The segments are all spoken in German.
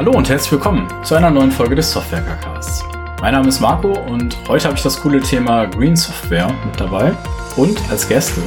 Hallo und herzlich willkommen zu einer neuen Folge des Software Casts. Mein Name ist Marco und heute habe ich das coole Thema Green Software mit dabei und als Gäste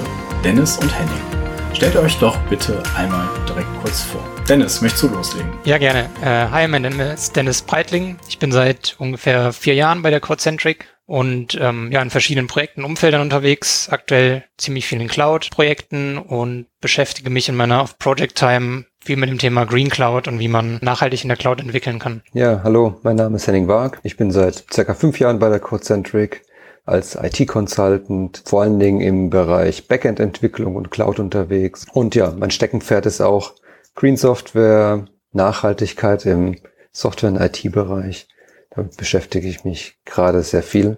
Dennis und Henning. Stellt euch doch bitte einmal direkt kurz vor. Dennis, möchtest du loslegen? Ja, gerne. Äh, hi, mein Name ist Dennis Breitling. Ich bin seit ungefähr vier Jahren bei der Codecentric und ähm, ja in verschiedenen Projekten, Umfeldern unterwegs, aktuell ziemlich vielen Cloud-Projekten und beschäftige mich in meiner Project Time viel mit dem Thema Green Cloud und wie man nachhaltig in der Cloud entwickeln kann. Ja, hallo, mein Name ist Henning Waag. Ich bin seit circa fünf Jahren bei der Codecentric als IT-Consultant, vor allen Dingen im Bereich Backend-Entwicklung und Cloud unterwegs. Und ja, mein Steckenpferd ist auch Green Software, Nachhaltigkeit im Software- und IT-Bereich. Damit beschäftige ich mich gerade sehr viel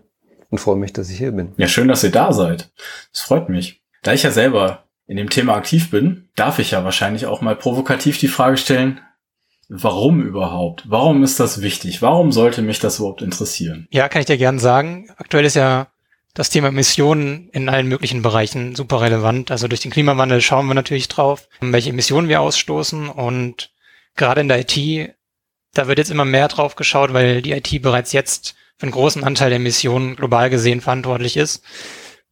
und freue mich, dass ich hier bin. Ja, schön, dass ihr da seid. Das freut mich. Da ich ja selber in dem Thema aktiv bin, darf ich ja wahrscheinlich auch mal provokativ die Frage stellen, warum überhaupt? Warum ist das wichtig? Warum sollte mich das überhaupt interessieren? Ja, kann ich dir gern sagen. Aktuell ist ja das Thema Emissionen in allen möglichen Bereichen super relevant. Also durch den Klimawandel schauen wir natürlich drauf, welche Emissionen wir ausstoßen und gerade in der IT, da wird jetzt immer mehr drauf geschaut, weil die IT bereits jetzt für einen großen Anteil der Emissionen global gesehen verantwortlich ist.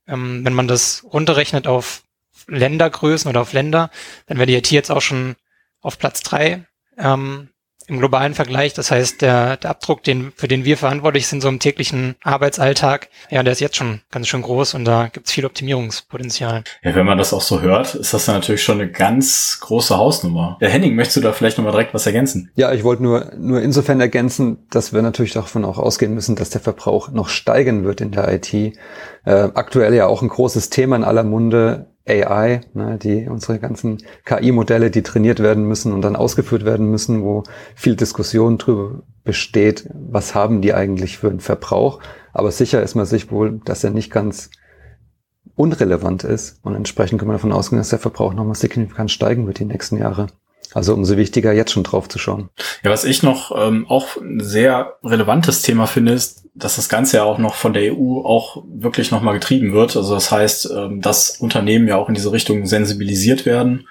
Ähm, wenn man das runterrechnet auf Ländergrößen oder auf Länder, dann wäre die IT jetzt auch schon auf Platz drei ähm, im globalen Vergleich. Das heißt, der, der Abdruck, den, für den wir verantwortlich sind, so im täglichen Arbeitsalltag, ja, der ist jetzt schon ganz schön groß und da gibt es viel Optimierungspotenzial. Ja, wenn man das auch so hört, ist das dann natürlich schon eine ganz große Hausnummer. Ja, Henning, möchtest du da vielleicht nochmal direkt was ergänzen? Ja, ich wollte nur, nur insofern ergänzen, dass wir natürlich davon auch ausgehen müssen, dass der Verbrauch noch steigen wird in der IT. Äh, aktuell ja auch ein großes Thema in aller Munde AI, ne, die unsere ganzen KI-Modelle, die trainiert werden müssen und dann ausgeführt werden müssen, wo viel Diskussion drüber besteht, was haben die eigentlich für einen Verbrauch. Aber sicher ist man sich wohl, dass er nicht ganz unrelevant ist und entsprechend kann man davon ausgehen, dass der Verbrauch nochmal signifikant steigen wird die nächsten Jahre. Also umso wichtiger, jetzt schon drauf zu schauen. Ja, was ich noch ähm, auch ein sehr relevantes Thema finde, ist, dass das Ganze ja auch noch von der EU auch wirklich nochmal getrieben wird. Also das heißt, ähm, dass Unternehmen ja auch in diese Richtung sensibilisiert werden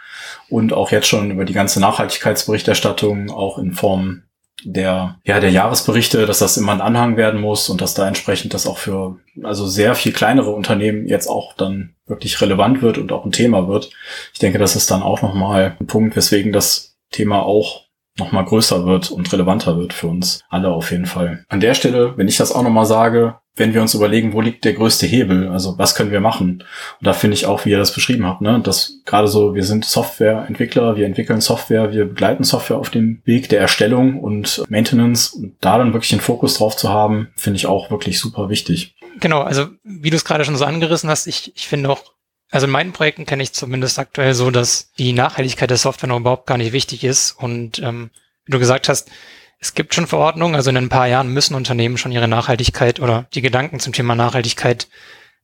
und auch jetzt schon über die ganze Nachhaltigkeitsberichterstattung auch in Form der, ja, der Jahresberichte, dass das immer ein Anhang werden muss und dass da entsprechend das auch für, also sehr viel kleinere Unternehmen jetzt auch dann wirklich relevant wird und auch ein Thema wird. Ich denke, das ist dann auch nochmal ein Punkt, weswegen das Thema auch nochmal größer wird und relevanter wird für uns alle auf jeden Fall. An der Stelle, wenn ich das auch nochmal sage, wenn wir uns überlegen, wo liegt der größte Hebel, also was können wir machen? Und da finde ich auch, wie ihr das beschrieben habt, ne, dass gerade so, wir sind Softwareentwickler, wir entwickeln Software, wir begleiten Software auf dem Weg der Erstellung und Maintenance und da dann wirklich den Fokus drauf zu haben, finde ich auch wirklich super wichtig. Genau, also wie du es gerade schon so angerissen hast, ich, ich finde auch, also in meinen Projekten kenne ich zumindest aktuell so, dass die Nachhaltigkeit der Software noch überhaupt gar nicht wichtig ist und ähm, wie du gesagt hast, es gibt schon Verordnungen, also in ein paar Jahren müssen Unternehmen schon ihre Nachhaltigkeit oder die Gedanken zum Thema Nachhaltigkeit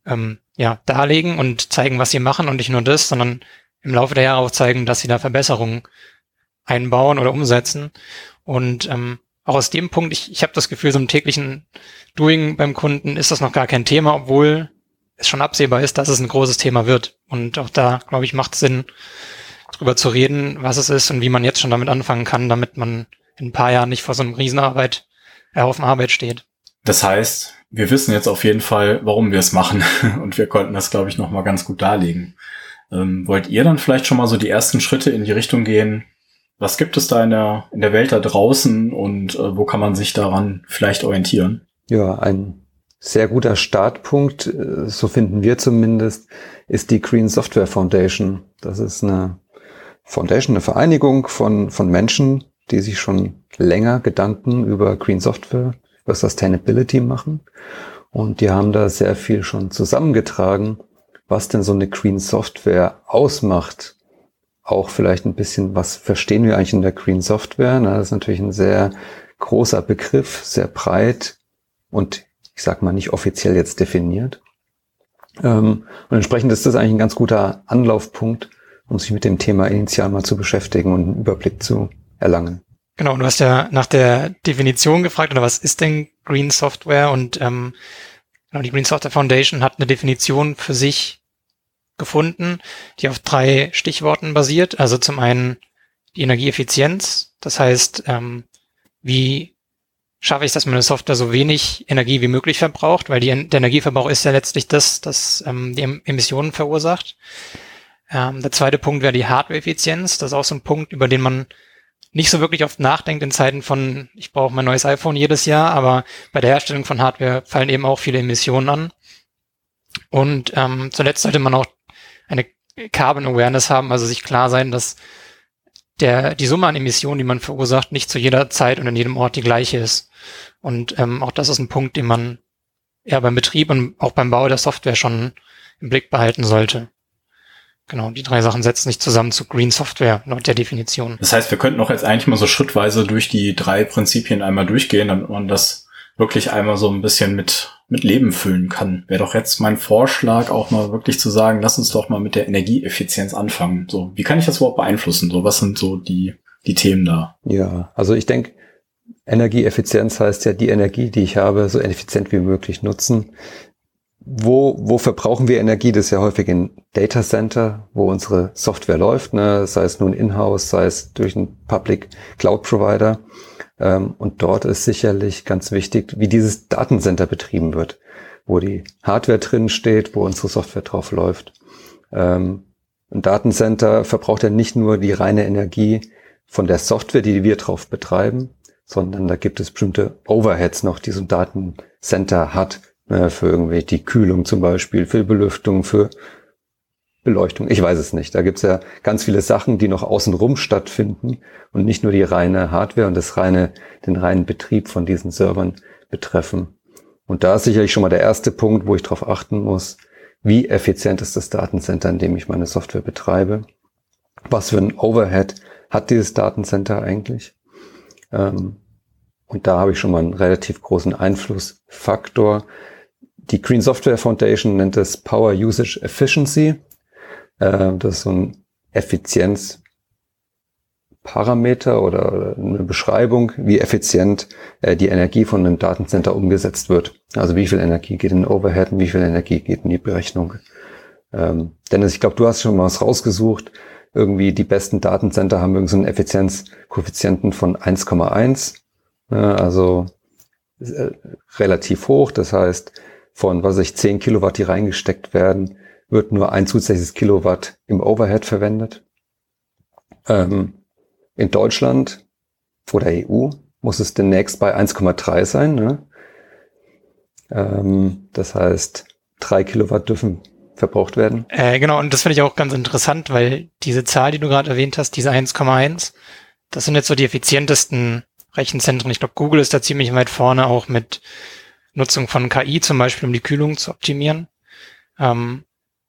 ähm, ja, darlegen und zeigen, was sie machen und nicht nur das, sondern im Laufe der Jahre auch zeigen, dass sie da Verbesserungen einbauen oder umsetzen. Und ähm, auch aus dem Punkt, ich, ich habe das Gefühl, so im täglichen Doing beim Kunden ist das noch gar kein Thema, obwohl es schon absehbar ist, dass es ein großes Thema wird. Und auch da, glaube ich, macht es Sinn, drüber zu reden, was es ist und wie man jetzt schon damit anfangen kann, damit man in ein paar Jahren nicht vor so einem Riesenarbeit, äh, Haufen Arbeit steht. Das heißt, wir wissen jetzt auf jeden Fall, warum wir es machen und wir konnten das, glaube ich, nochmal ganz gut darlegen. Ähm, wollt ihr dann vielleicht schon mal so die ersten Schritte in die Richtung gehen? Was gibt es da in der, in der Welt da draußen und äh, wo kann man sich daran vielleicht orientieren? Ja, ein sehr guter Startpunkt, äh, so finden wir zumindest, ist die Green Software Foundation. Das ist eine Foundation, eine Vereinigung von, von Menschen, die sich schon länger Gedanken über Green Software, über Sustainability machen. Und die haben da sehr viel schon zusammengetragen, was denn so eine Green Software ausmacht. Auch vielleicht ein bisschen, was verstehen wir eigentlich in der Green Software? Na, das ist natürlich ein sehr großer Begriff, sehr breit und ich sag mal nicht offiziell jetzt definiert. Ähm, und entsprechend ist das eigentlich ein ganz guter Anlaufpunkt, um sich mit dem Thema initial mal zu beschäftigen und einen Überblick zu erlangen. Genau, du hast ja nach der Definition gefragt, oder was ist denn Green Software? Und ähm, genau, die Green Software Foundation hat eine Definition für sich gefunden, die auf drei Stichworten basiert. Also zum einen die Energieeffizienz, das heißt, ähm, wie schaffe ich, dass meine Software so wenig Energie wie möglich verbraucht, weil die, der Energieverbrauch ist ja letztlich das, das ähm, die Emissionen verursacht. Ähm, der zweite Punkt wäre die Hardware-Effizienz. Das ist auch so ein Punkt, über den man nicht so wirklich oft nachdenkt in Zeiten von, ich brauche mein neues iPhone jedes Jahr, aber bei der Herstellung von Hardware fallen eben auch viele Emissionen an. Und ähm, zuletzt sollte man auch eine Carbon Awareness haben, also sich klar sein, dass der, die Summe an Emissionen, die man verursacht, nicht zu jeder Zeit und in jedem Ort die gleiche ist. Und ähm, auch das ist ein Punkt, den man eher beim Betrieb und auch beim Bau der Software schon im Blick behalten sollte. Genau, die drei Sachen setzen sich zusammen zu Green Software laut der Definition. Das heißt, wir könnten auch jetzt eigentlich mal so schrittweise durch die drei Prinzipien einmal durchgehen, damit man das wirklich einmal so ein bisschen mit, mit Leben füllen kann. Wäre doch jetzt mein Vorschlag, auch mal wirklich zu sagen, lass uns doch mal mit der Energieeffizienz anfangen. So, wie kann ich das überhaupt beeinflussen? So, was sind so die, die Themen da? Ja, also ich denke, Energieeffizienz heißt ja, die Energie, die ich habe, so effizient wie möglich nutzen wo, wo verbrauchen wir Energie? Das ist ja häufig in Data Center, wo unsere Software läuft, ne? sei es nun in-house, sei es durch einen Public Cloud Provider. Ähm, und dort ist sicherlich ganz wichtig, wie dieses Datencenter betrieben wird, wo die Hardware drin steht, wo unsere Software drauf läuft. Ähm, ein Datencenter verbraucht ja nicht nur die reine Energie von der Software, die wir drauf betreiben, sondern da gibt es bestimmte Overheads noch, die so ein Datencenter hat äh, für irgendwie die Kühlung zum Beispiel, für Belüftung, für Beleuchtung. Ich weiß es nicht. Da gibt's ja ganz viele Sachen, die noch außenrum stattfinden und nicht nur die reine Hardware und das reine, den reinen Betrieb von diesen Servern betreffen. Und da ist sicherlich schon mal der erste Punkt, wo ich darauf achten muss, wie effizient ist das Datencenter, in dem ich meine Software betreibe? Was für ein Overhead hat dieses Datencenter eigentlich? Ähm, und da habe ich schon mal einen relativ großen Einflussfaktor, die Green Software Foundation nennt es Power Usage Efficiency. Äh, das ist so ein Effizienzparameter oder eine Beschreibung, wie effizient äh, die Energie von einem Datencenter umgesetzt wird. Also wie viel Energie geht in den Overhead wie viel Energie geht in die Berechnung. Ähm, Dennis, ich glaube, du hast schon mal was rausgesucht. Irgendwie die besten Datencenter haben irgendwie so einen Effizienzkoeffizienten von 1,1. Also äh, relativ hoch. Das heißt, von, was ich, 10 Kilowatt, die reingesteckt werden, wird nur ein zusätzliches Kilowatt im Overhead verwendet. Ähm, in Deutschland oder EU muss es demnächst bei 1,3 sein. Ne? Ähm, das heißt, drei Kilowatt dürfen verbraucht werden. Äh, genau, und das finde ich auch ganz interessant, weil diese Zahl, die du gerade erwähnt hast, diese 1,1, das sind jetzt so die effizientesten Rechenzentren. Ich glaube, Google ist da ziemlich weit vorne auch mit Nutzung von KI zum Beispiel, um die Kühlung zu optimieren. Ähm,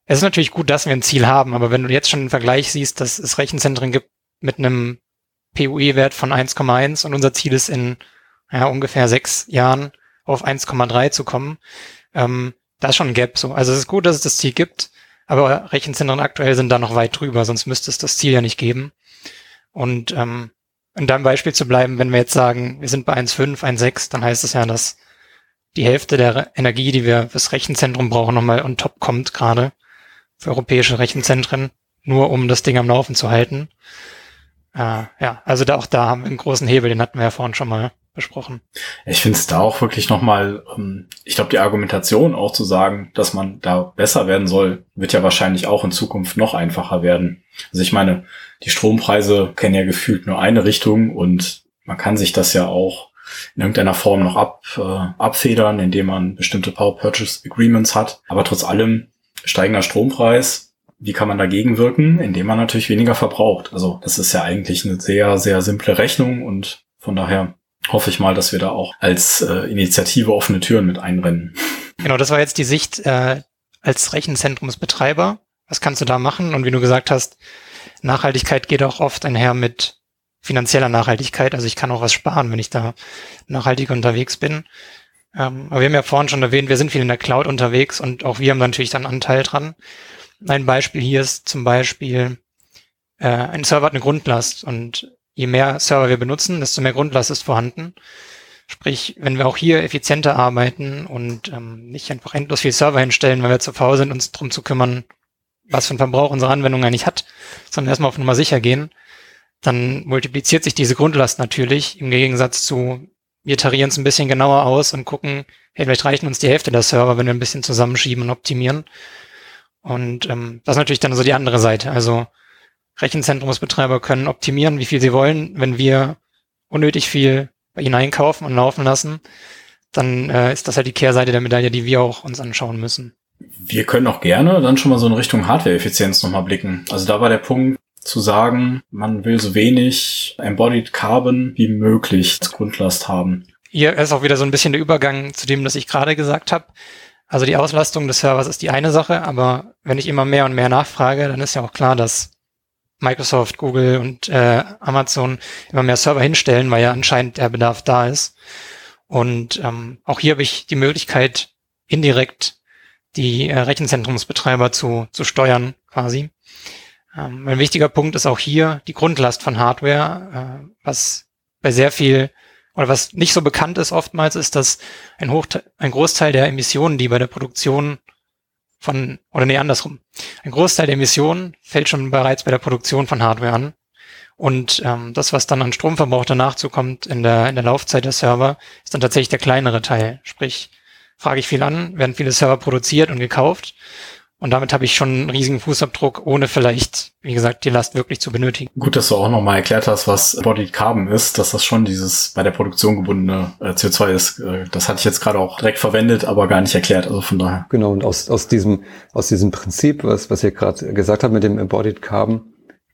es ist natürlich gut, dass wir ein Ziel haben, aber wenn du jetzt schon einen Vergleich siehst, dass es Rechenzentren gibt mit einem PUE-Wert von 1,1 und unser Ziel ist in ja, ungefähr sechs Jahren auf 1,3 zu kommen, ähm, da ist schon ein Gap so. Also es ist gut, dass es das Ziel gibt, aber Rechenzentren aktuell sind da noch weit drüber, sonst müsste es das Ziel ja nicht geben. Und ähm, in deinem Beispiel zu bleiben, wenn wir jetzt sagen, wir sind bei 1,5, 1,6, dann heißt es ja, dass die Hälfte der Energie, die wir fürs Rechenzentrum brauchen, nochmal on top kommt gerade für europäische Rechenzentren, nur um das Ding am Laufen zu halten. Äh, ja, also da auch da haben wir einen großen Hebel, den hatten wir ja vorhin schon mal besprochen. Ich finde es da auch wirklich nochmal, ähm, ich glaube, die Argumentation auch zu sagen, dass man da besser werden soll, wird ja wahrscheinlich auch in Zukunft noch einfacher werden. Also ich meine, die Strompreise kennen ja gefühlt nur eine Richtung und man kann sich das ja auch in irgendeiner Form noch ab, äh, abfedern, indem man bestimmte Power Purchase Agreements hat. Aber trotz allem steigender Strompreis, wie kann man dagegen wirken? Indem man natürlich weniger verbraucht. Also das ist ja eigentlich eine sehr, sehr simple Rechnung und von daher hoffe ich mal, dass wir da auch als äh, Initiative offene Türen mit einrennen. Genau, das war jetzt die Sicht äh, als Rechenzentrumsbetreiber. Was kannst du da machen? Und wie du gesagt hast, Nachhaltigkeit geht auch oft einher mit finanzieller Nachhaltigkeit. Also ich kann auch was sparen, wenn ich da nachhaltig unterwegs bin. Ähm, aber wir haben ja vorhin schon erwähnt, wir sind viel in der Cloud unterwegs und auch wir haben natürlich dann Anteil dran. Ein Beispiel hier ist zum Beispiel, äh, ein Server hat eine Grundlast und je mehr Server wir benutzen, desto mehr Grundlast ist vorhanden. Sprich, wenn wir auch hier effizienter arbeiten und ähm, nicht einfach endlos viel Server hinstellen, weil wir zu faul sind, uns drum zu kümmern, was für einen Verbrauch unsere Anwendung eigentlich hat, sondern erstmal auf Nummer sicher gehen, dann multipliziert sich diese Grundlast natürlich im Gegensatz zu, wir tarieren es ein bisschen genauer aus und gucken, hey, vielleicht reichen uns die Hälfte der Server, wenn wir ein bisschen zusammenschieben und optimieren. Und ähm, das ist natürlich dann so die andere Seite. Also Rechenzentrumsbetreiber können optimieren, wie viel sie wollen. Wenn wir unnötig viel bei ihnen einkaufen und laufen lassen, dann äh, ist das halt die Kehrseite der Medaille, die wir auch uns anschauen müssen. Wir können auch gerne dann schon mal so in Richtung Hardware-Effizienz nochmal blicken. Also da war der Punkt zu sagen, man will so wenig Embodied Carbon wie möglich als Grundlast haben. Hier ist auch wieder so ein bisschen der Übergang zu dem, was ich gerade gesagt habe. Also die Auslastung des Servers ist die eine Sache, aber wenn ich immer mehr und mehr nachfrage, dann ist ja auch klar, dass Microsoft, Google und äh, Amazon immer mehr Server hinstellen, weil ja anscheinend der Bedarf da ist. Und ähm, auch hier habe ich die Möglichkeit, indirekt die äh, Rechenzentrumsbetreiber zu, zu steuern, quasi. Ähm, ein wichtiger Punkt ist auch hier die Grundlast von Hardware, äh, was bei sehr viel oder was nicht so bekannt ist oftmals, ist, dass ein, ein Großteil der Emissionen, die bei der Produktion von, oder nee, andersrum, ein Großteil der Emissionen fällt schon bereits bei der Produktion von Hardware an. Und ähm, das, was dann an Stromverbrauch danach zukommt in der, in der Laufzeit der Server, ist dann tatsächlich der kleinere Teil. Sprich, frage ich viel an, werden viele Server produziert und gekauft und damit habe ich schon einen riesigen Fußabdruck, ohne vielleicht, wie gesagt, die Last wirklich zu benötigen. Gut, dass du auch nochmal erklärt hast, was Bodied Carbon ist, dass das schon dieses bei der Produktion gebundene äh, CO2 ist. Äh, das hatte ich jetzt gerade auch direkt verwendet, aber gar nicht erklärt. Also von daher. Genau, und aus, aus diesem, aus diesem Prinzip, was, was ihr gerade gesagt habt mit dem Embodied Carbon,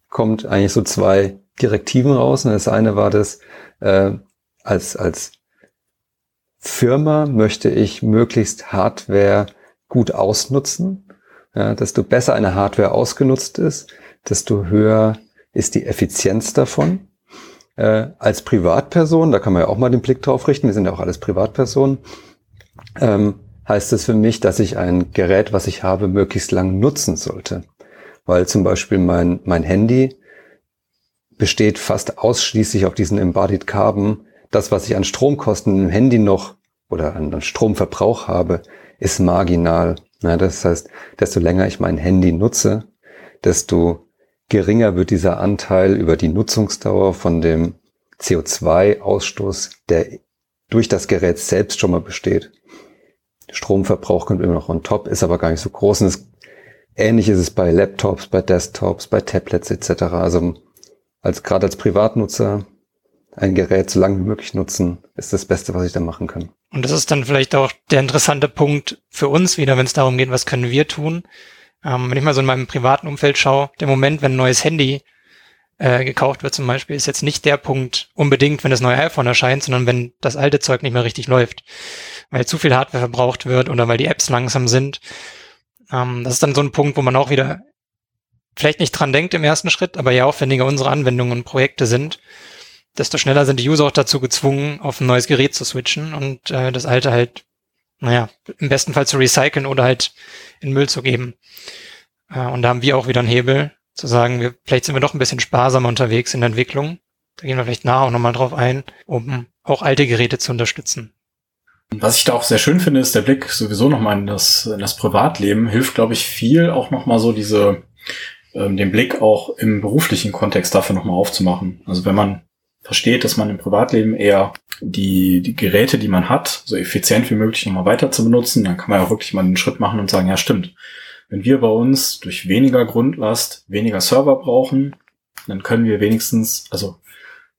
kommt eigentlich so zwei Direktiven raus. Und das eine war das, äh, als, als Firma möchte ich möglichst Hardware gut ausnutzen ja, desto besser eine Hardware ausgenutzt ist, desto höher ist die Effizienz davon. Äh, als Privatperson, da kann man ja auch mal den Blick drauf richten, wir sind ja auch alles Privatpersonen, ähm, heißt es für mich, dass ich ein Gerät, was ich habe, möglichst lang nutzen sollte. Weil zum Beispiel mein, mein Handy besteht fast ausschließlich auf diesen Embodied Carbon. Das, was ich an Stromkosten im Handy noch oder an Stromverbrauch habe, ist marginal. Ja, das heißt, desto länger ich mein Handy nutze, desto geringer wird dieser Anteil über die Nutzungsdauer von dem CO2-Ausstoß, der durch das Gerät selbst schon mal besteht. Stromverbrauch kommt immer noch on top, ist aber gar nicht so groß. Und es, ähnlich ist es bei Laptops, bei Desktops, bei Tablets etc. Also als gerade als Privatnutzer ein Gerät so lange wie möglich nutzen, ist das Beste, was ich da machen kann. Und das ist dann vielleicht auch der interessante Punkt für uns wieder, wenn es darum geht, was können wir tun. Ähm, wenn ich mal so in meinem privaten Umfeld schaue, der Moment, wenn ein neues Handy äh, gekauft wird zum Beispiel, ist jetzt nicht der Punkt unbedingt, wenn das neue iPhone erscheint, sondern wenn das alte Zeug nicht mehr richtig läuft, weil zu viel Hardware verbraucht wird oder weil die Apps langsam sind. Ähm, das ist dann so ein Punkt, wo man auch wieder vielleicht nicht dran denkt im ersten Schritt, aber ja aufwendiger unsere Anwendungen und Projekte sind desto schneller sind die User auch dazu gezwungen, auf ein neues Gerät zu switchen und äh, das alte halt, naja, im besten Fall zu recyceln oder halt in Müll zu geben. Äh, und da haben wir auch wieder einen Hebel, zu sagen, wir, vielleicht sind wir doch ein bisschen sparsamer unterwegs in der Entwicklung. Da gehen wir vielleicht nachher auch nochmal drauf ein, um auch alte Geräte zu unterstützen. Was ich da auch sehr schön finde, ist der Blick sowieso nochmal in das, in das Privatleben. Hilft, glaube ich, viel auch nochmal so diese, ähm, den Blick auch im beruflichen Kontext dafür nochmal aufzumachen. Also wenn man versteht, dass man im Privatleben eher die, die Geräte, die man hat, so effizient wie möglich nochmal weiter zu benutzen, dann kann man ja wirklich mal einen Schritt machen und sagen, ja stimmt, wenn wir bei uns durch weniger Grundlast weniger Server brauchen, dann können wir wenigstens, also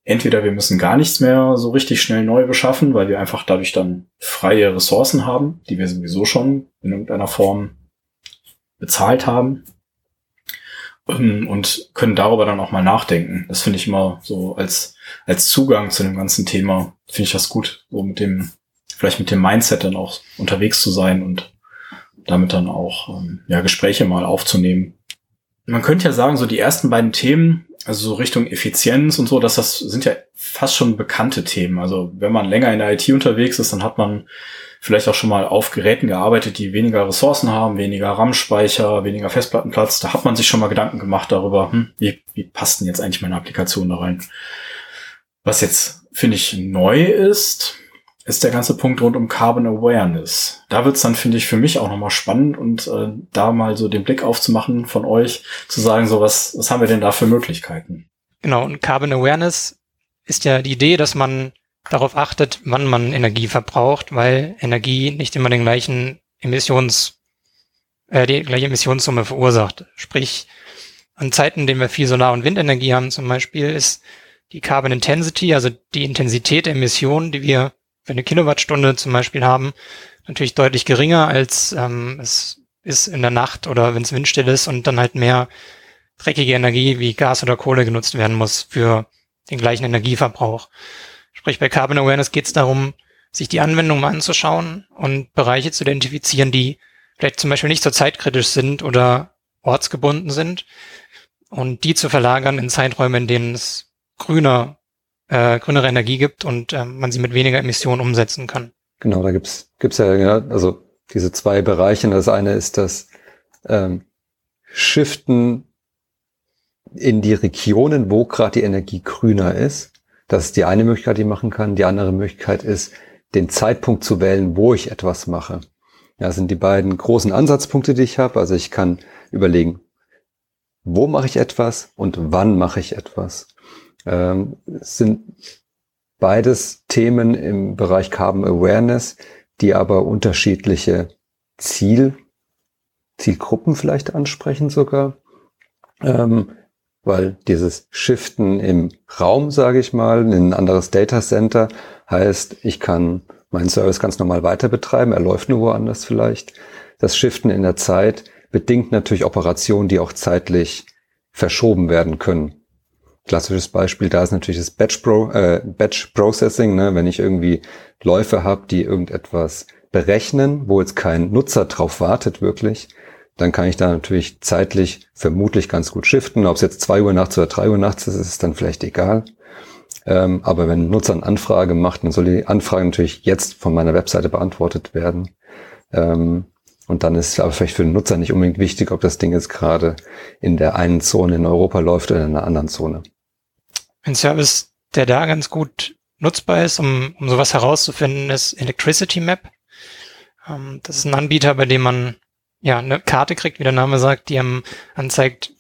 entweder wir müssen gar nichts mehr so richtig schnell neu beschaffen, weil wir einfach dadurch dann freie Ressourcen haben, die wir sowieso schon in irgendeiner Form bezahlt haben, und können darüber dann auch mal nachdenken. Das finde ich immer so als, als Zugang zu dem ganzen Thema, finde ich das gut, so mit dem, vielleicht mit dem Mindset dann auch unterwegs zu sein und damit dann auch ähm, ja, Gespräche mal aufzunehmen. Man könnte ja sagen, so die ersten beiden Themen, also so Richtung Effizienz und so, dass das sind ja fast schon bekannte Themen. Also wenn man länger in der IT unterwegs ist, dann hat man vielleicht auch schon mal auf Geräten gearbeitet, die weniger Ressourcen haben, weniger RAM-Speicher, weniger Festplattenplatz. Da hat man sich schon mal Gedanken gemacht darüber, hm, wie, wie passt denn jetzt eigentlich meine Applikation da rein? Was jetzt, finde ich, neu ist, ist der ganze Punkt rund um Carbon Awareness. Da wird's dann, finde ich, für mich auch nochmal spannend und äh, da mal so den Blick aufzumachen von euch, zu sagen, so was, was haben wir denn da für Möglichkeiten? Genau, und Carbon Awareness ist ja die Idee, dass man darauf achtet, wann man Energie verbraucht, weil Energie nicht immer den gleichen Emissions, äh, die gleiche Emissionssumme verursacht. Sprich, an Zeiten, in denen wir viel Solar- und Windenergie haben zum Beispiel, ist die Carbon Intensity, also die Intensität der Emissionen, die wir für eine Kilowattstunde zum Beispiel haben, natürlich deutlich geringer als ähm, es ist in der Nacht oder wenn es windstill ist und dann halt mehr dreckige Energie wie Gas oder Kohle genutzt werden muss für den gleichen Energieverbrauch. Sprich, bei Carbon Awareness geht es darum, sich die Anwendung mal anzuschauen und Bereiche zu identifizieren, die vielleicht zum Beispiel nicht so zeitkritisch sind oder ortsgebunden sind und die zu verlagern in Zeiträume, in denen es grüner, äh, grünere Energie gibt und äh, man sie mit weniger Emissionen umsetzen kann. Genau, da gibt's gibt's ja, ja also diese zwei Bereiche. Das eine ist das ähm, Shiften in die Regionen, wo gerade die Energie grüner ist. Das ist die eine Möglichkeit, die ich machen kann. Die andere Möglichkeit ist, den Zeitpunkt zu wählen, wo ich etwas mache. Ja, das sind die beiden großen Ansatzpunkte, die ich habe. Also ich kann überlegen, wo mache ich etwas und wann mache ich etwas. Ähm, sind beides Themen im Bereich Carbon Awareness, die aber unterschiedliche Ziel, Zielgruppen vielleicht ansprechen sogar. Ähm, weil dieses Shiften im Raum, sage ich mal, in ein anderes Data Center heißt, ich kann meinen Service ganz normal weiter betreiben, er läuft nur woanders vielleicht. Das Shiften in der Zeit bedingt natürlich Operationen, die auch zeitlich verschoben werden können. Klassisches Beispiel da ist natürlich das Batch, Pro, äh, Batch Processing, ne? wenn ich irgendwie Läufe habe, die irgendetwas berechnen, wo jetzt kein Nutzer drauf wartet wirklich, dann kann ich da natürlich zeitlich vermutlich ganz gut shiften. Ob es jetzt zwei Uhr nachts oder drei Uhr nachts ist, ist dann vielleicht egal. Ähm, aber wenn ein Nutzer eine Anfrage macht, dann soll die Anfrage natürlich jetzt von meiner Webseite beantwortet werden. Ähm, und dann ist es aber vielleicht für den Nutzer nicht unbedingt wichtig, ob das Ding jetzt gerade in der einen Zone in Europa läuft oder in einer anderen Zone. Ein Service, der da ganz gut nutzbar ist, um, um sowas herauszufinden, ist Electricity Map. Ähm, das ist ein Anbieter, bei dem man ja, eine Karte kriegt, wie der Name sagt, die einem anzeigt,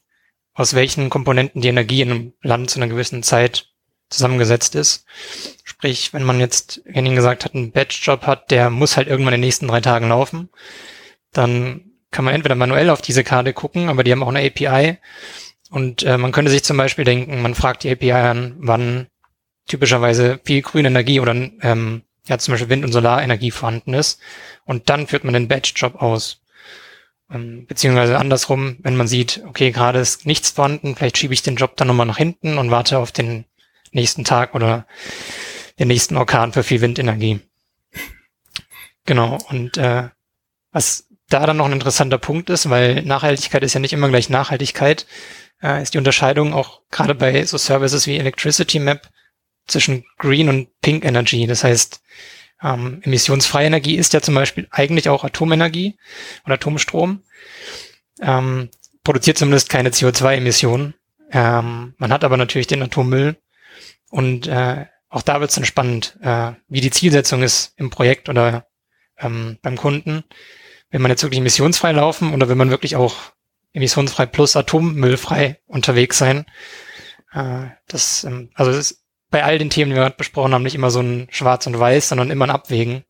aus welchen Komponenten die Energie in einem Land zu einer gewissen Zeit zusammengesetzt ist. Sprich, wenn man jetzt, wie Henning gesagt hat, einen Batch-Job hat, der muss halt irgendwann in den nächsten drei Tagen laufen, dann kann man entweder manuell auf diese Karte gucken, aber die haben auch eine API. Und äh, man könnte sich zum Beispiel denken, man fragt die API an, wann typischerweise viel grüne Energie oder ähm, ja zum Beispiel Wind- und Solarenergie vorhanden ist. Und dann führt man den Batch-Job aus. Ähm, beziehungsweise andersrum, wenn man sieht, okay, gerade ist nichts vorhanden, vielleicht schiebe ich den Job dann nochmal nach hinten und warte auf den nächsten Tag oder den nächsten Orkan für viel Windenergie. Genau, und äh, was da dann noch ein interessanter Punkt ist, weil Nachhaltigkeit ist ja nicht immer gleich Nachhaltigkeit, äh, ist die Unterscheidung auch gerade bei so Services wie Electricity Map zwischen Green und Pink Energy. Das heißt, ähm, emissionsfreie Energie ist ja zum Beispiel eigentlich auch Atomenergie oder Atomstrom. Ähm, produziert zumindest keine CO2-Emissionen. Ähm, man hat aber natürlich den Atommüll. Und äh, auch da wird es dann spannend, äh, wie die Zielsetzung ist im Projekt oder ähm, beim Kunden. Will man jetzt wirklich emissionsfrei laufen oder will man wirklich auch emissionsfrei plus atommüllfrei unterwegs sein? Äh, das, ähm, also das ist bei all den Themen, die wir gerade besprochen haben, nicht immer so ein Schwarz und Weiß, sondern immer ein Abwägen,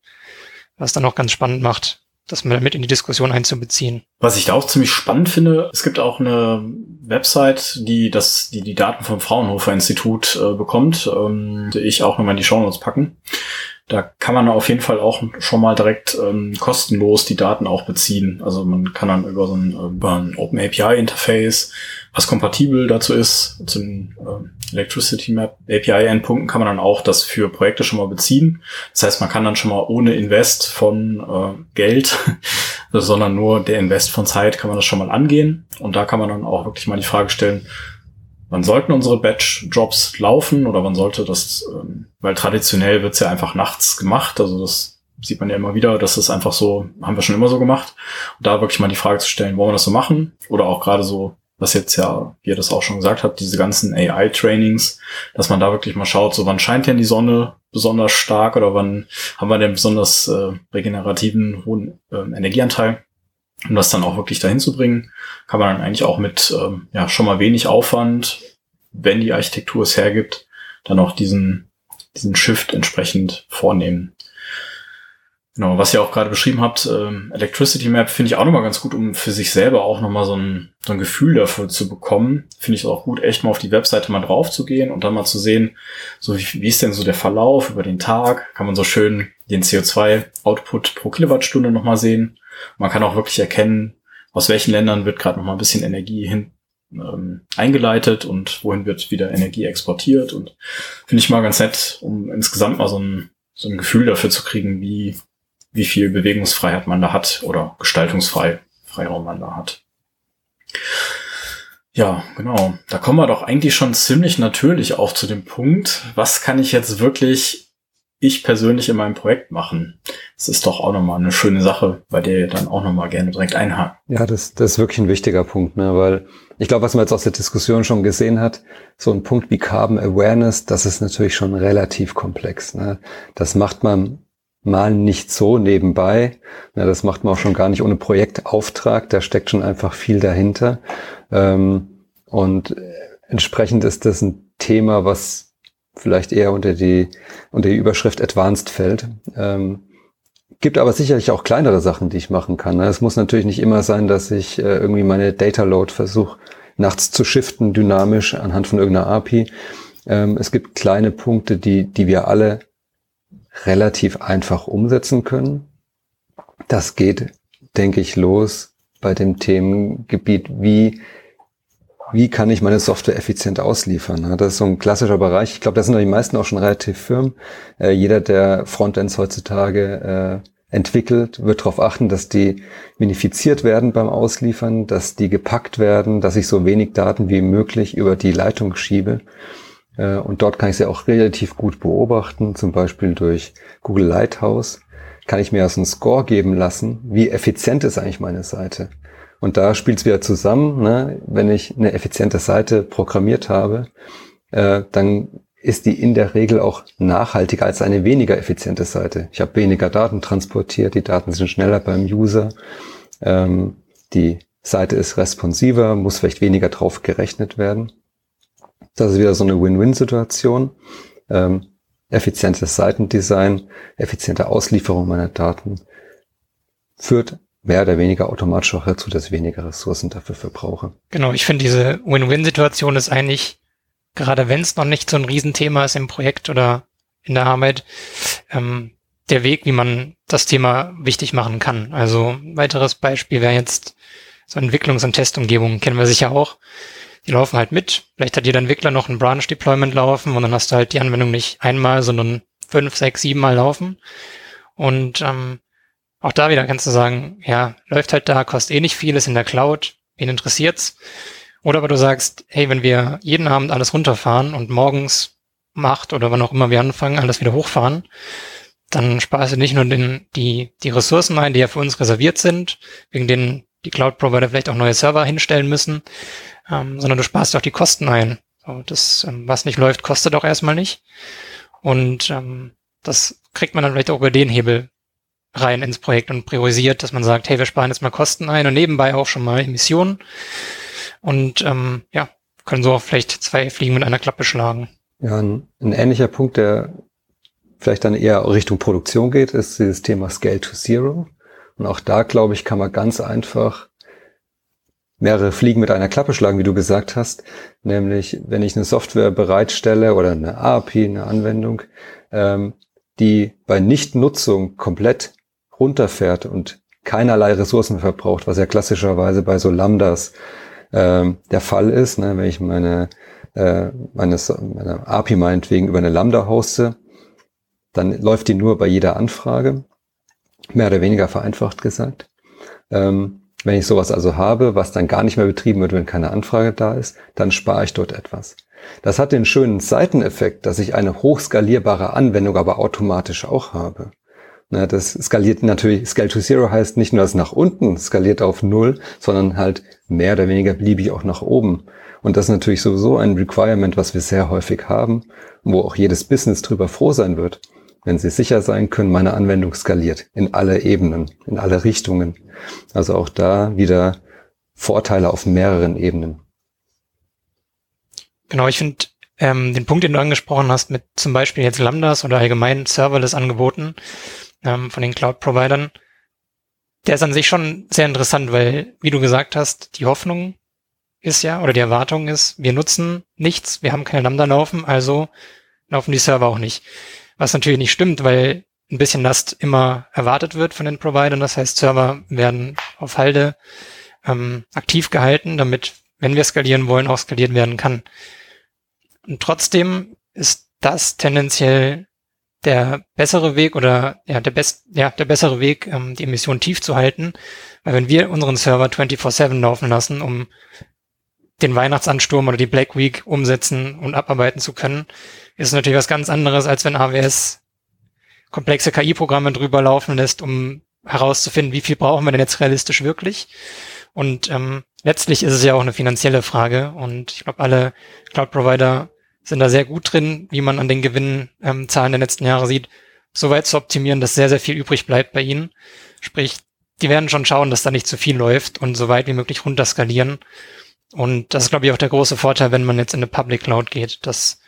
was dann auch ganz spannend macht, das mal mit in die Diskussion einzubeziehen. Was ich da auch ziemlich spannend finde, es gibt auch eine Website, die das, die die Daten vom Fraunhofer Institut äh, bekommt, ähm, die ich auch nochmal in die Show Notes packen. Da kann man auf jeden Fall auch schon mal direkt ähm, kostenlos die Daten auch beziehen. Also man kann dann über so ein, über ein Open API Interface, was kompatibel dazu ist, zu den äh, Electricity Map API Endpunkten kann man dann auch das für Projekte schon mal beziehen. Das heißt, man kann dann schon mal ohne Invest von äh, Geld, sondern nur der Invest von Zeit kann man das schon mal angehen. Und da kann man dann auch wirklich mal die Frage stellen, wann sollten unsere Batch-Jobs laufen oder wann sollte das, ähm, weil traditionell wird's ja einfach nachts gemacht, also das sieht man ja immer wieder, dass das einfach so, haben wir schon immer so gemacht. Und da wirklich mal die Frage zu stellen, wollen wir das so machen? Oder auch gerade so, was jetzt ja, wie ihr das auch schon gesagt habt, diese ganzen AI-Trainings, dass man da wirklich mal schaut, so wann scheint denn die Sonne besonders stark oder wann haben wir denn besonders äh, regenerativen hohen äh, Energieanteil um das dann auch wirklich dahin zu bringen, kann man dann eigentlich auch mit ähm, ja schon mal wenig Aufwand wenn die Architektur es hergibt, dann auch diesen, diesen Shift entsprechend vornehmen. Genau, was ihr auch gerade beschrieben habt, ähm, Electricity Map finde ich auch nochmal ganz gut, um für sich selber auch nochmal so ein, so ein Gefühl dafür zu bekommen. Finde ich auch gut, echt mal auf die Webseite mal drauf zu gehen und dann mal zu sehen, so wie, wie ist denn so der Verlauf über den Tag? Kann man so schön den CO2-Output pro Kilowattstunde nochmal sehen. Man kann auch wirklich erkennen, aus welchen Ländern wird gerade nochmal ein bisschen Energie hin ähm, eingeleitet und wohin wird wieder Energie exportiert. Und finde ich mal ganz nett, um insgesamt mal so ein, so ein Gefühl dafür zu kriegen, wie wie viel Bewegungsfreiheit man da hat oder Gestaltungsfreiraum man da hat. Ja, genau. Da kommen wir doch eigentlich schon ziemlich natürlich auch zu dem Punkt, was kann ich jetzt wirklich ich persönlich in meinem Projekt machen? Das ist doch auch nochmal eine schöne Sache, bei der ihr dann auch nochmal gerne direkt einhaken. Ja, das, das ist wirklich ein wichtiger Punkt, ne? weil ich glaube, was man jetzt aus der Diskussion schon gesehen hat, so ein Punkt wie Carbon Awareness, das ist natürlich schon relativ komplex. Ne? Das macht man mal nicht so nebenbei. Ja, das macht man auch schon gar nicht ohne Projektauftrag. Da steckt schon einfach viel dahinter. Ähm, und entsprechend ist das ein Thema, was vielleicht eher unter die, unter die Überschrift Advanced fällt. Ähm, gibt aber sicherlich auch kleinere Sachen, die ich machen kann. Es muss natürlich nicht immer sein, dass ich äh, irgendwie meine Data Load versuche, nachts zu shiften, dynamisch anhand von irgendeiner API. Ähm, es gibt kleine Punkte, die, die wir alle relativ einfach umsetzen können. Das geht, denke ich, los bei dem Themengebiet, wie, wie kann ich meine Software effizient ausliefern. Das ist so ein klassischer Bereich. Ich glaube, da sind die meisten auch schon relativ firm. Äh, jeder, der Frontends heutzutage äh, entwickelt, wird darauf achten, dass die minifiziert werden beim Ausliefern, dass die gepackt werden, dass ich so wenig Daten wie möglich über die Leitung schiebe. Äh, und dort kann ich sie auch relativ gut beobachten, zum Beispiel durch Google Lighthouse. Kann ich mir also einen Score geben lassen, wie effizient ist eigentlich meine Seite. Und da spielt es wieder zusammen, ne? wenn ich eine effiziente Seite programmiert habe, äh, dann ist die in der Regel auch nachhaltiger als eine weniger effiziente Seite. Ich habe weniger Daten transportiert, die Daten sind schneller beim User, ähm, die Seite ist responsiver, muss vielleicht weniger drauf gerechnet werden. Das ist wieder so eine Win-Win-Situation. Ähm, effizientes Seitendesign, effiziente Auslieferung meiner Daten führt mehr oder weniger automatisch auch dazu, dass ich weniger Ressourcen dafür verbrauche. Genau, ich finde diese Win-Win-Situation ist eigentlich, gerade wenn es noch nicht so ein Riesenthema ist im Projekt oder in der Arbeit, ähm, der Weg, wie man das Thema wichtig machen kann. Also weiteres Beispiel wäre jetzt so Entwicklungs- und Testumgebungen, kennen wir sicher auch die laufen halt mit. Vielleicht hat jeder Entwickler noch ein Branch Deployment laufen und dann hast du halt die Anwendung nicht einmal, sondern fünf, sechs, sieben Mal laufen. Und ähm, auch da wieder kannst du sagen, ja, läuft halt da, kostet eh nicht viel, ist in der Cloud, wen interessiert's? Oder aber du sagst, hey, wenn wir jeden Abend alles runterfahren und morgens macht oder wann auch immer wir anfangen, alles wieder hochfahren, dann sparst du nicht nur den, die, die Ressourcen ein, die ja für uns reserviert sind, wegen denen die Cloud-Provider vielleicht auch neue Server hinstellen müssen, ähm, sondern du sparst auch die Kosten ein. So, das, ähm, was nicht läuft, kostet auch erstmal nicht. Und ähm, das kriegt man dann vielleicht auch über den Hebel rein ins Projekt und priorisiert, dass man sagt, hey, wir sparen jetzt mal Kosten ein und nebenbei auch schon mal Emissionen. Und ähm, ja, können so auch vielleicht zwei Fliegen mit einer Klappe schlagen. Ja, ein, ein ähnlicher Punkt, der vielleicht dann eher Richtung Produktion geht, ist dieses Thema Scale to Zero. Und auch da, glaube ich, kann man ganz einfach mehrere Fliegen mit einer Klappe schlagen, wie du gesagt hast. Nämlich, wenn ich eine Software bereitstelle oder eine API, eine Anwendung, ähm, die bei Nichtnutzung komplett runterfährt und keinerlei Ressourcen verbraucht, was ja klassischerweise bei so Lambdas ähm, der Fall ist. Ne? Wenn ich meine, äh, meine, meine API meinetwegen über eine Lambda hoste, dann läuft die nur bei jeder Anfrage, mehr oder weniger vereinfacht gesagt. Ähm, wenn ich sowas also habe, was dann gar nicht mehr betrieben wird, wenn keine Anfrage da ist, dann spare ich dort etwas. Das hat den schönen Seiteneffekt, dass ich eine hochskalierbare Anwendung aber automatisch auch habe. Na, das skaliert natürlich, Scale to Zero heißt nicht nur, dass es nach unten skaliert auf Null, sondern halt mehr oder weniger beliebig auch nach oben. Und das ist natürlich sowieso ein Requirement, was wir sehr häufig haben, wo auch jedes Business drüber froh sein wird wenn Sie sicher sein können, meine Anwendung skaliert in alle Ebenen, in alle Richtungen. Also auch da wieder Vorteile auf mehreren Ebenen. Genau, ich finde ähm, den Punkt, den du angesprochen hast, mit zum Beispiel jetzt Lambdas oder allgemein Serverless-Angeboten ähm, von den Cloud-Providern, der ist an sich schon sehr interessant, weil, wie du gesagt hast, die Hoffnung ist ja, oder die Erwartung ist, wir nutzen nichts, wir haben keine Lambda laufen, also laufen die Server auch nicht. Was natürlich nicht stimmt, weil ein bisschen Last immer erwartet wird von den Providern. Das heißt, Server werden auf Halde ähm, aktiv gehalten, damit, wenn wir skalieren wollen, auch skaliert werden kann. Und trotzdem ist das tendenziell der bessere Weg oder ja der best ja der bessere Weg, ähm, die Emission tief zu halten, weil wenn wir unseren Server 24/7 laufen lassen, um den Weihnachtsansturm oder die Black Week umsetzen und abarbeiten zu können, ist natürlich was ganz anderes, als wenn AWS komplexe KI-Programme drüber laufen lässt, um herauszufinden, wie viel brauchen wir denn jetzt realistisch wirklich. Und ähm, letztlich ist es ja auch eine finanzielle Frage und ich glaube, alle Cloud-Provider sind da sehr gut drin, wie man an den Gewinnzahlen ähm, der letzten Jahre sieht, so weit zu optimieren, dass sehr, sehr viel übrig bleibt bei ihnen. Sprich, die werden schon schauen, dass da nicht zu viel läuft und so weit wie möglich runterskalieren. Und das ist, glaube ich, auch der große Vorteil, wenn man jetzt in eine Public Cloud geht, dass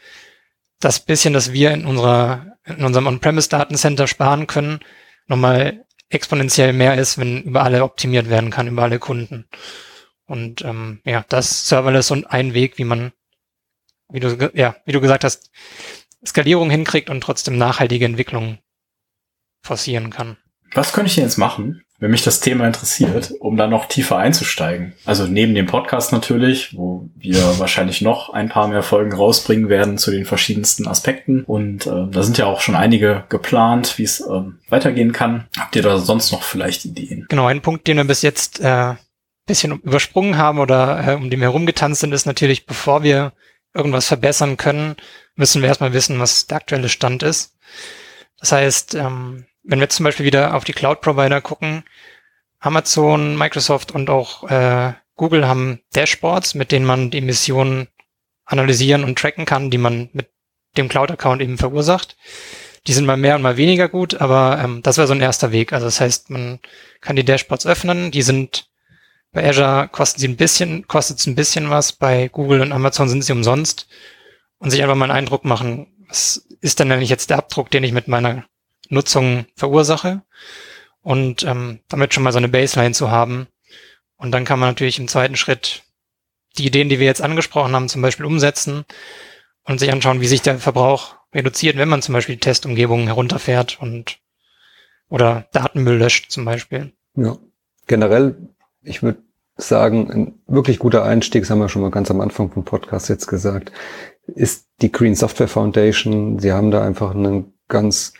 das bisschen, das wir in unserer, in unserem On-Premise-Datencenter sparen können, nochmal exponentiell mehr ist, wenn über alle optimiert werden kann, über alle Kunden. Und ähm, ja, das Serverless und ein Weg, wie man wie du, ja, wie du gesagt hast, Skalierung hinkriegt und trotzdem nachhaltige Entwicklung forcieren kann. Was könnte ich denn jetzt machen, wenn mich das Thema interessiert, um da noch tiefer einzusteigen? Also neben dem Podcast natürlich, wo wir wahrscheinlich noch ein paar mehr Folgen rausbringen werden zu den verschiedensten Aspekten. Und äh, da sind ja auch schon einige geplant, wie es äh, weitergehen kann. Habt ihr da sonst noch vielleicht Ideen? Genau, ein Punkt, den wir bis jetzt äh, bisschen übersprungen haben oder äh, um den wir herumgetanzt sind, ist natürlich, bevor wir irgendwas verbessern können, müssen wir erstmal wissen, was der aktuelle Stand ist. Das heißt, ähm, wenn wir zum Beispiel wieder auf die Cloud-Provider gucken, Amazon, Microsoft und auch äh, Google haben Dashboards, mit denen man die Emissionen analysieren und tracken kann, die man mit dem Cloud-Account eben verursacht. Die sind mal mehr und mal weniger gut, aber ähm, das wäre so ein erster Weg. Also das heißt, man kann die Dashboards öffnen, die sind bei Azure kosten sie ein bisschen, kostet es ein bisschen was, bei Google und Amazon sind sie umsonst und sich einfach mal einen Eindruck machen, was ist denn eigentlich jetzt der Abdruck, den ich mit meiner Nutzung verursache und ähm, damit schon mal so eine Baseline zu haben. Und dann kann man natürlich im zweiten Schritt die Ideen, die wir jetzt angesprochen haben, zum Beispiel umsetzen und sich anschauen, wie sich der Verbrauch reduziert, wenn man zum Beispiel die Testumgebungen herunterfährt und oder Datenmüll löscht zum Beispiel. Ja. Generell ich würde sagen, ein wirklich guter Einstieg, das haben wir schon mal ganz am Anfang vom Podcast jetzt gesagt, ist die Green Software Foundation. Sie haben da einfach eine ganz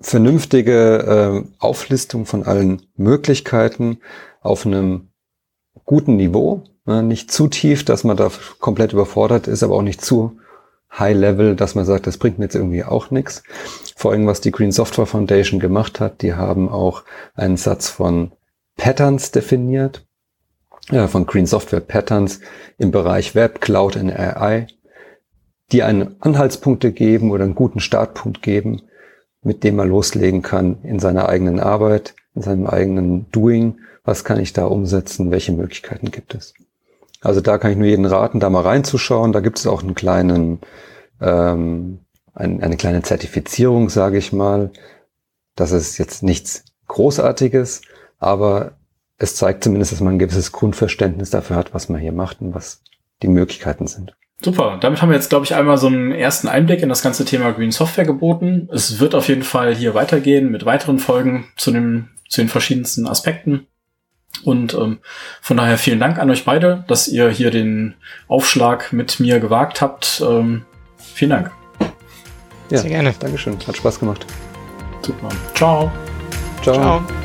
vernünftige äh, Auflistung von allen Möglichkeiten auf einem guten Niveau. Ne? Nicht zu tief, dass man da komplett überfordert ist, aber auch nicht zu High Level, dass man sagt, das bringt mir jetzt irgendwie auch nichts. Vor allem, was die Green Software Foundation gemacht hat, die haben auch einen Satz von Patterns definiert, äh, von Green Software Patterns im Bereich Web, Cloud und AI, die einen Anhaltspunkte geben oder einen guten Startpunkt geben, mit dem man loslegen kann in seiner eigenen Arbeit, in seinem eigenen Doing. Was kann ich da umsetzen? Welche Möglichkeiten gibt es? Also da kann ich nur jeden raten, da mal reinzuschauen. Da gibt es auch einen kleinen, ähm, ein, eine kleine Zertifizierung, sage ich mal. Das ist jetzt nichts Großartiges, aber es zeigt zumindest, dass man ein gewisses Grundverständnis dafür hat, was man hier macht und was die Möglichkeiten sind. Super, damit haben wir jetzt, glaube ich, einmal so einen ersten Einblick in das ganze Thema Green Software geboten. Es wird auf jeden Fall hier weitergehen mit weiteren Folgen zu, dem, zu den verschiedensten Aspekten. Und ähm, von daher vielen Dank an euch beide, dass ihr hier den Aufschlag mit mir gewagt habt. Ähm, vielen Dank. Ja, Sehr gerne. Dankeschön. Hat Spaß gemacht. Super. Ciao. Ciao. Ciao.